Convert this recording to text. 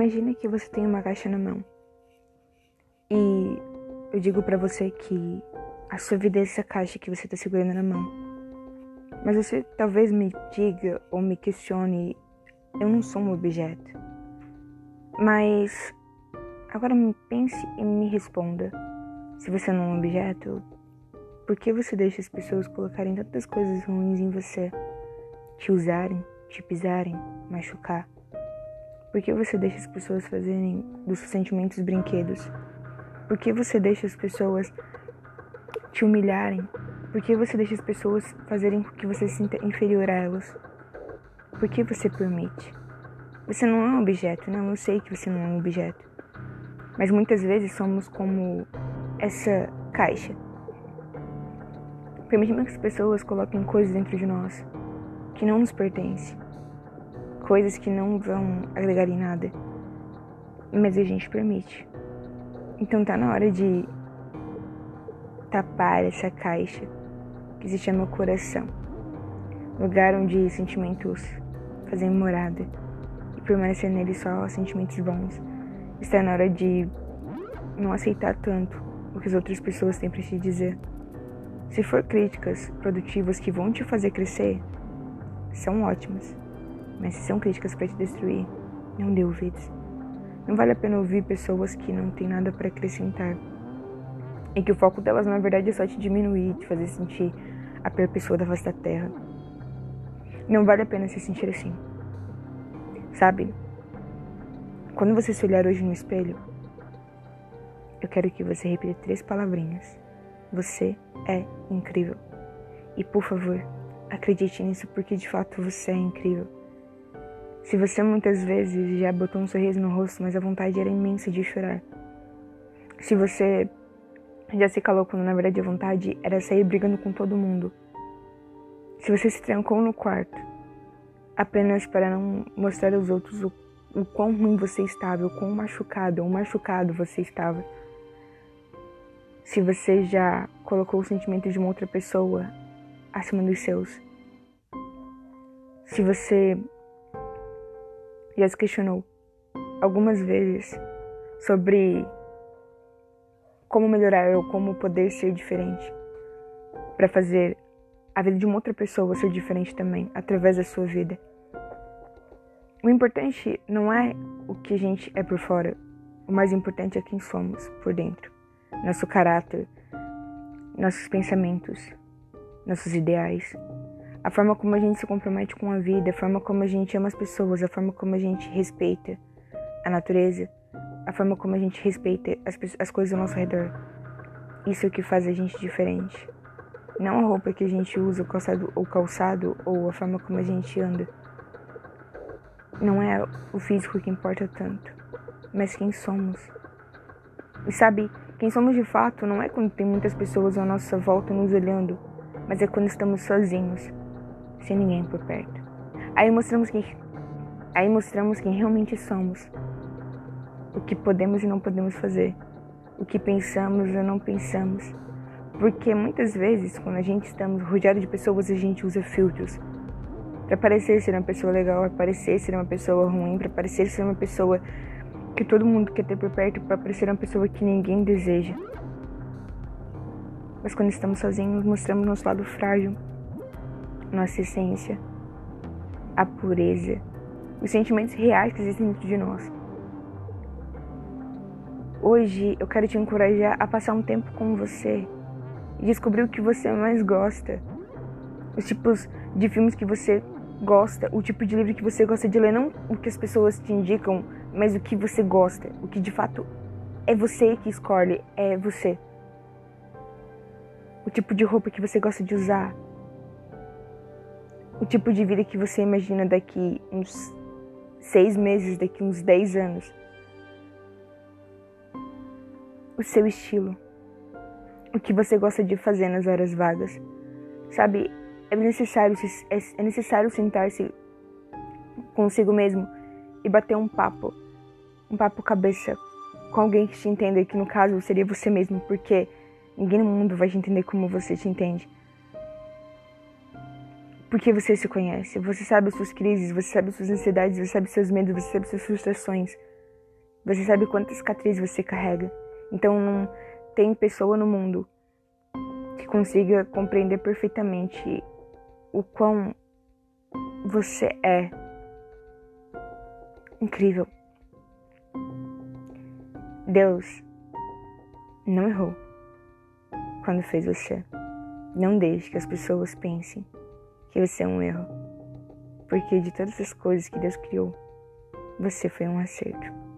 Imagine que você tem uma caixa na mão. E eu digo para você que a sua vida é essa caixa que você tá segurando na mão. Mas você talvez me diga ou me questione, eu não sou um objeto. Mas agora me pense e me responda. Se você não é um objeto, por que você deixa as pessoas colocarem tantas coisas ruins em você? Te usarem, te pisarem, machucar? Por que você deixa as pessoas fazerem dos seus sentimentos brinquedos? Por que você deixa as pessoas te humilharem? Por que você deixa as pessoas fazerem com que você se sinta inferior a elas? Por que você permite? Você não é um objeto, não, eu sei que você não é um objeto. Mas muitas vezes somos como essa caixa. Permitimos que as pessoas coloquem coisas dentro de nós que não nos pertencem coisas que não vão agregar em nada, mas a gente permite. Então tá na hora de tapar essa caixa que se chama coração, lugar onde sentimentos fazem morada e permanecer nele só sentimentos bons. Está na hora de não aceitar tanto o que as outras pessoas têm para te dizer. Se for críticas produtivas que vão te fazer crescer, são ótimas. Mas se são críticas para te destruir, não dê ouvidos. Não vale a pena ouvir pessoas que não têm nada para acrescentar. E que o foco delas, na verdade, é só te diminuir, te fazer sentir a pior pessoa da face da terra. Não vale a pena se sentir assim. Sabe? Quando você se olhar hoje no espelho, eu quero que você repita três palavrinhas. Você é incrível. E por favor, acredite nisso porque de fato você é incrível. Se você muitas vezes já botou um sorriso no rosto, mas a vontade era imensa de chorar. Se você já se calou quando na verdade a vontade era sair brigando com todo mundo. Se você se trancou no quarto apenas para não mostrar aos outros o, o quão ruim você estava, o quão machucado ou machucado você estava. Se você já colocou o sentimento de uma outra pessoa acima dos seus. Se você já se questionou algumas vezes sobre como melhorar ou como poder ser diferente para fazer a vida de uma outra pessoa ser diferente também através da sua vida. O importante não é o que a gente é por fora, o mais importante é quem somos por dentro, nosso caráter, nossos pensamentos, nossos ideais, a forma como a gente se compromete com a vida, a forma como a gente ama as pessoas, a forma como a gente respeita a natureza, a forma como a gente respeita as, as coisas ao nosso redor. Isso é o que faz a gente diferente. Não a roupa que a gente usa, o calçado, o calçado ou a forma como a gente anda. Não é o físico que importa tanto, mas quem somos. E sabe, quem somos de fato não é quando tem muitas pessoas à nossa volta nos olhando, mas é quando estamos sozinhos sem ninguém por perto. Aí mostramos que aí mostramos quem realmente somos. O que podemos e não podemos fazer. O que pensamos ou não pensamos. Porque muitas vezes, quando a gente estamos rodeado de pessoas, a gente usa filtros. Para parecer ser uma pessoa legal, para parecer ser uma pessoa ruim, para parecer ser uma pessoa que todo mundo quer ter por perto, para parecer uma pessoa que ninguém deseja. Mas quando estamos sozinhos, mostramos nosso lado frágil, nossa essência, a pureza, os sentimentos reais que existem dentro de nós. Hoje eu quero te encorajar a passar um tempo com você e descobrir o que você mais gosta, os tipos de filmes que você gosta, o tipo de livro que você gosta de ler, não o que as pessoas te indicam, mas o que você gosta, o que de fato é você que escolhe, é você. O tipo de roupa que você gosta de usar, o tipo de vida que você imagina daqui uns seis meses, daqui uns dez anos. O seu estilo. O que você gosta de fazer nas horas vagas. Sabe, é necessário, é, é necessário sentar-se consigo mesmo e bater um papo. Um papo cabeça com alguém que te entenda, que no caso seria você mesmo, porque ninguém no mundo vai te entender como você te entende. Porque você se conhece, você sabe as suas crises, você sabe as suas ansiedades, você sabe seus medos, você sabe suas frustrações. Você sabe quantas cicatrizes você carrega. Então não tem pessoa no mundo que consiga compreender perfeitamente o quão você é incrível. Deus não errou quando fez você. Não deixe que as pessoas pensem que você é um erro. Porque de todas as coisas que Deus criou, você foi um acerto.